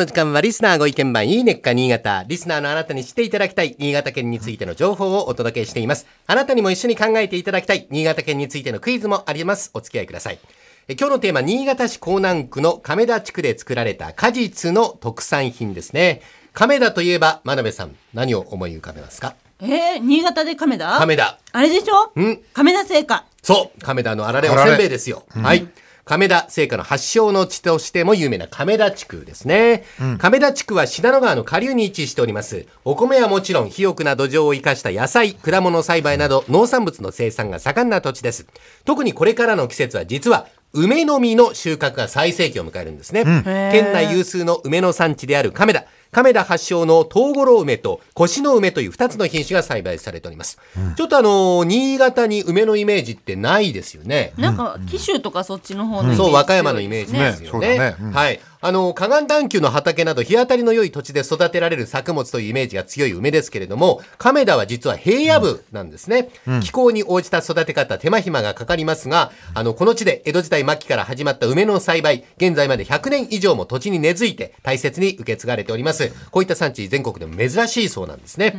の時間はリスナーご意見番いいねっか新潟。リスナーのあなたに知っていただきたい新潟県についての情報をお届けしています。あなたにも一緒に考えていただきたい新潟県についてのクイズもあります。お付き合いください。え今日のテーマ、新潟市江南区の亀田地区で作られた果実の特産品ですね。亀田といえば、真鍋さん、何を思い浮かべますか？えー、新潟で亀田？亀田。あれでしょ？ん亀田製菓。そう、亀田のあられおせんべいですよ。はい。亀田製菓の発祥の地としても有名な亀田地区ですね。亀田地区は信濃川の下流に位置しております。お米はもちろん肥沃な土壌を生かした野菜、果物栽培など農産物の生産が盛んな土地です。特にこれからの季節は実は梅の実の収穫が最盛期を迎えるんですね。県内有数の梅の産地である亀田。亀田発祥の東五郎梅と腰の梅という2つの品種が栽培されております。ちょっとあのー新潟に梅のイメージってないですよね。なんか、紀州とかそっちの方のイメージそう、和歌山のイメージですよね。ねはい。あの、河岸段丘の畑など日当たりの良い土地で育てられる作物というイメージが強い梅ですけれども、亀田は実は平野部なんですね。気候に応じた育て方、手間暇がかかりますが、あの、この地で江戸時代末期から始まった梅の栽培、現在まで100年以上も土地に根付いて大切に受け継がれております。こういった産地全国でも珍しいそうなんですね。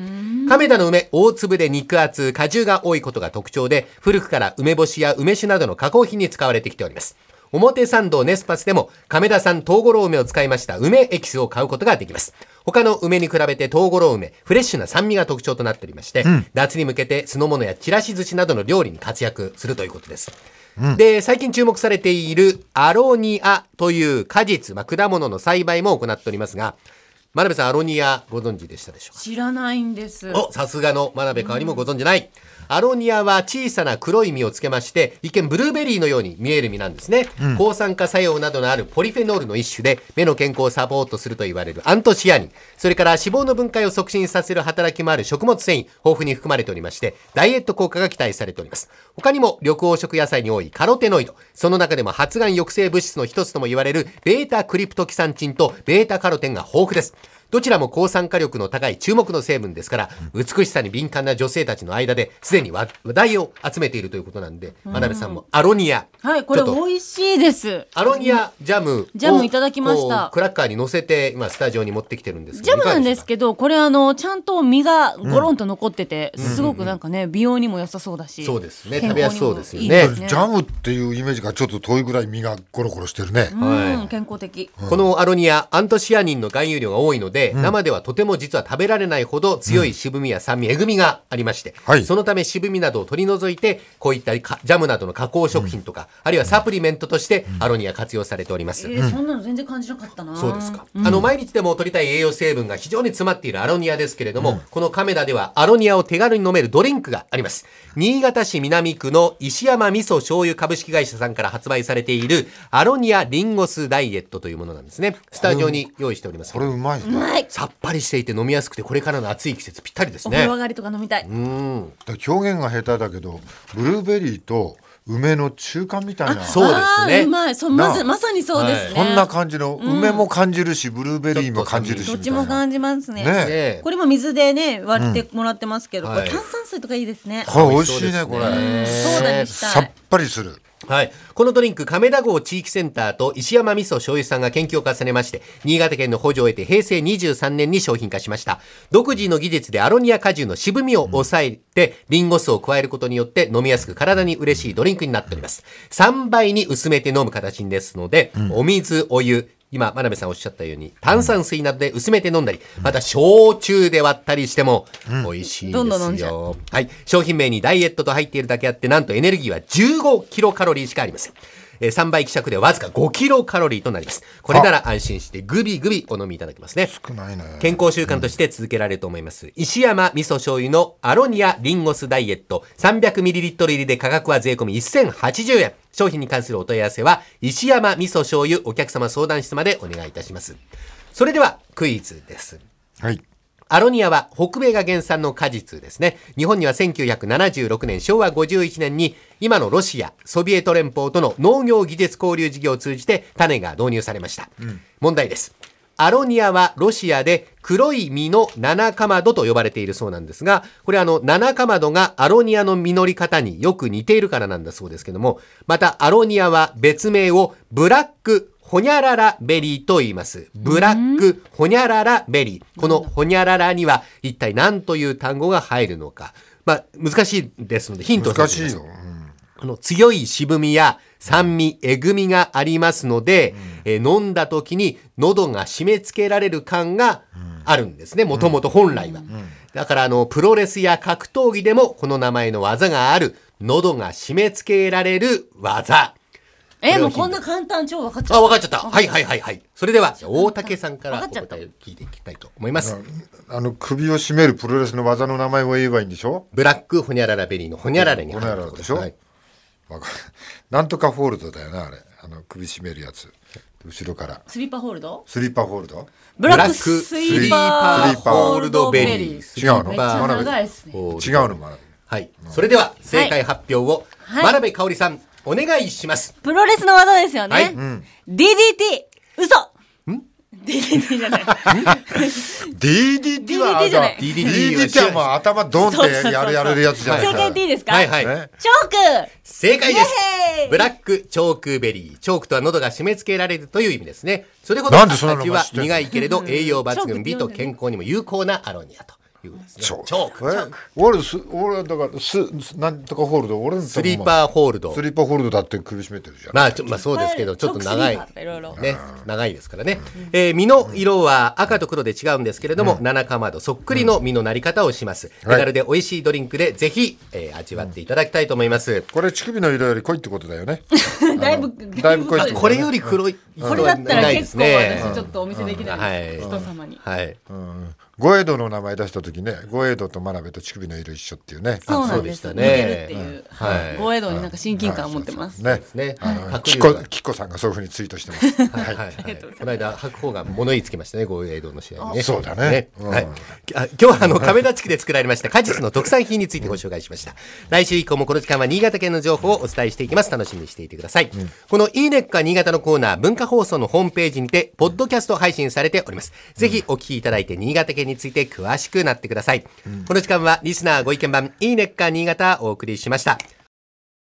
亀田の梅、大粒で肉厚、果汁が多いことが特徴で、古くから梅干しや梅酒などの加工品に使われてきております。表参道ネスパスでも亀田産東五郎梅を使いました梅エキスを買うことができます。他の梅に比べて東五郎梅、フレッシュな酸味が特徴となっておりまして、夏に向けて酢の物やちらし寿司などの料理に活躍するということです。で、最近注目されているアロニアという果実、まあ、果物の栽培も行っておりますが、真鍋さん、アロニアご存知でしたでしょうか？知らないんです。お、さすがの真鍋かわりもご存じない。アロニアは小さな黒い実をつけまして、一見ブルーベリーのように見える実なんですね。抗酸化作用などのあるポリフェノールの一種で、目の健康をサポートすると言われるアントシアニン。それから脂肪の分解を促進させる働きもある食物繊維、豊富に含まれておりまして、ダイエット効果が期待されております。他にも緑黄色野菜に多いカロテノイド、その中でも発がん抑制物質の一つとも言われるベータクリプトキサンチンとベータカロテンが豊富です。どちらも抗酸化力の高い注目の成分ですから、美しさに敏感な女性たちの間ですでに話話題を集めているということなんで、真鍋さんもアロニア。はい、これ美味しいです。アロニアジャムをジャムいただきましたクラッカーに乗せて今スタジオに持ってきてるんですけどジャムなんですどけど、これあの、ちゃんと身がゴロンと残ってて、すごくなんかね、美容にも良さそうだし。そうですね健康にも食べやすそうですよねジャムっていうイメージがちょっと遠いぐらい身がゴロゴロしてるね。うん、健康的。このアロニア、アントシアニンの含有量が多いので、生ではとても実は食べられないほど強い渋みや酸味、えぐみがありまして、はいそのため渋みなどを取り除いて、こういったかジャムなどの加工食品とか、あるいはサプリメントとしてアロニア活用されております。えー、そんなの全然感じなかったな。そうですか。あの、毎日でも取りたい栄養成分が非常に詰まっているアロニアですけれども、この亀田ではアロニアを手軽に飲めるドリンクがあります。新潟市南区の石山味噌醤油株式会社さんから発売されているアロニアリンゴスダイエットというものなんですね。スタジオに用意しております。これうまいね。い。さっぱりしていて飲みやすくてこれからの暑い季節ぴったりですねお風呂。上がりとか飲みたい。うん。表現が下手だけど、ブルーベリーと梅の中間みたいな。そうですねうまい。そう、まず、なまさにそうですね。そんな感じの梅も感じるし、ブルーベリーも感じるしどっみたいな。ちも感じますね。ねねえこれも水でね、割ってもらってますけど、うんこれはい炭酸水とかいいですね。これ美味しいねこ美味しそうれ。ですソーダにしたいさっぱりする。はい。このドリンク、亀田郷地域センターと石山味噌醤油さんが研究を重ねまして、新潟県の補助を得て平成23年に商品化しました。独自の技術でアロニア果汁の渋みを抑えて、リンゴ酢を加えることによって飲みやすく体に嬉しいドリンクになっております。3倍に薄めて飲む形ですので、お水、お湯、今、真鍋さんおっしゃったように、炭酸水などで薄めて飲んだり、また焼酎で割ったりしても、美味しいんですよ。どんどん飲んじゃはい。商品名にダイエットと入っているだけあって、なんとエネルギーは15キロカロリーしかありません。えー3倍希釈でわずか5キロカロリーとなります。これなら安心してグビグビお飲みいただけますね。少ないね。健康習慣として続けられると思います。石山味噌醤油のアロニアリンゴスダイエット 300ml 入りで価格は税込み1080円。商品に関するお問い合わせは石山味噌醤油お客様相談室までお願いいたします。それではクイズです。はい。アロニアは北米が原産の果実ですね。日本には1976年、昭和51年に今のロシア、ソビエト連邦との農業技術交流事業を通じて種が導入されました。問題です。アロニアはロシアで黒い実の七かまどと呼ばれているそうなんですが、これあの七かまどがアロニアの実り方によく似ているからなんだそうですけども、またアロニアは別名をブラックほにゃららベリーと言います。ブラックほにゃららベリー。このほにゃららには一体何という単語が入るのか。まあ、難しいですのでヒントを難差し上げますしいよ。うんこの強い渋みや酸味、えぐみがありますので、えー飲んだ時に喉が締め付けられる感があるんですね、もともと本来は。だからあの、プロレスや格闘技でもこの名前の技がある、喉が締め付けられる技。え、これをもうこんな簡単超分かっちゃあ、う。わかっちゃった。はいはいはいはい。それでは、大竹さんからお答えを聞いていきたいと思います。あの首を絞めるプロレスの技の名前を言えばいいんでしょ？ブラックホニャララベリーのホニャララに入るほにゃららでしょ？はい。わかる。なんとかホールドだよなあれ。あの首絞めるやつ。後ろから。スリーパーホールド？スリーパーホールド？ブラックスリーパーホールドベリー。違うの？めっちゃ長いですね。お違うの？もあるはい。それでは、正解発表を、はい。真鍋かおりさん、お願いします。プロレスの技ですよね。はい。DDT! 嘘。DDT じゃない。DDT は DDT じゃない。DDT はもう頭ドンってやるやれるやつじゃない。正解言っていいですか？はいはい。ねチョーク。正解です。ブラックチョークベリー。チョークとは喉が締め付けられるという意味ですね。それほどなんでそんなの味は苦いけれど栄養抜群美と健康にも有効なアロニアということですね。チョーク。え俺す俺だからすすなんとかホールド俺のスリーパーホールドス。リーパーホールドだって首絞めてるじゃんまあ、ちょまあそうですけど、ちょっと長い。ね、長いですからね。えー身の色は赤と黒で違うんですけれども、七かまどそっくりの身のなり方をします。手軽で美味しいドリンクで、ぜひ、えー味わっていただきたいと思います。これ乳首の色より濃いってことだよね だいぶ、だいぶ濃いってこれより黒い人これだったらないで結構すね。私ちょっとお見せできないです。はい人様に。はい。ゴエドの名前出した時ねゴエドと真鍋と乳首の色一緒っていうね。そうなんです。似そうでしたね。てるっていう。はい。防衛道になんか親近感を持ってます。ね。ね。白キ龍がコキコさんがそういうふうにツイートしてます。はい。はい。はい。この間、白鵬が物言い。つけましたね、豪栄道の試合にね。そうだね。うんはい。あ今日はあの、亀田地区で作られました果実の特産品につい。てご紹介しました。来週以降もこの時間は新潟県の情報をお伝えしてい。きます。楽しみにしてい。てください。このい。い。ねっか新潟のコーナー、文化放送のホームページにて、ポッドキャスト配信されております。ぜひお聞きい。ただい。て、新潟県について詳しくなってください。この時間はリスナーご意見番、いいねっか新潟お送りしました。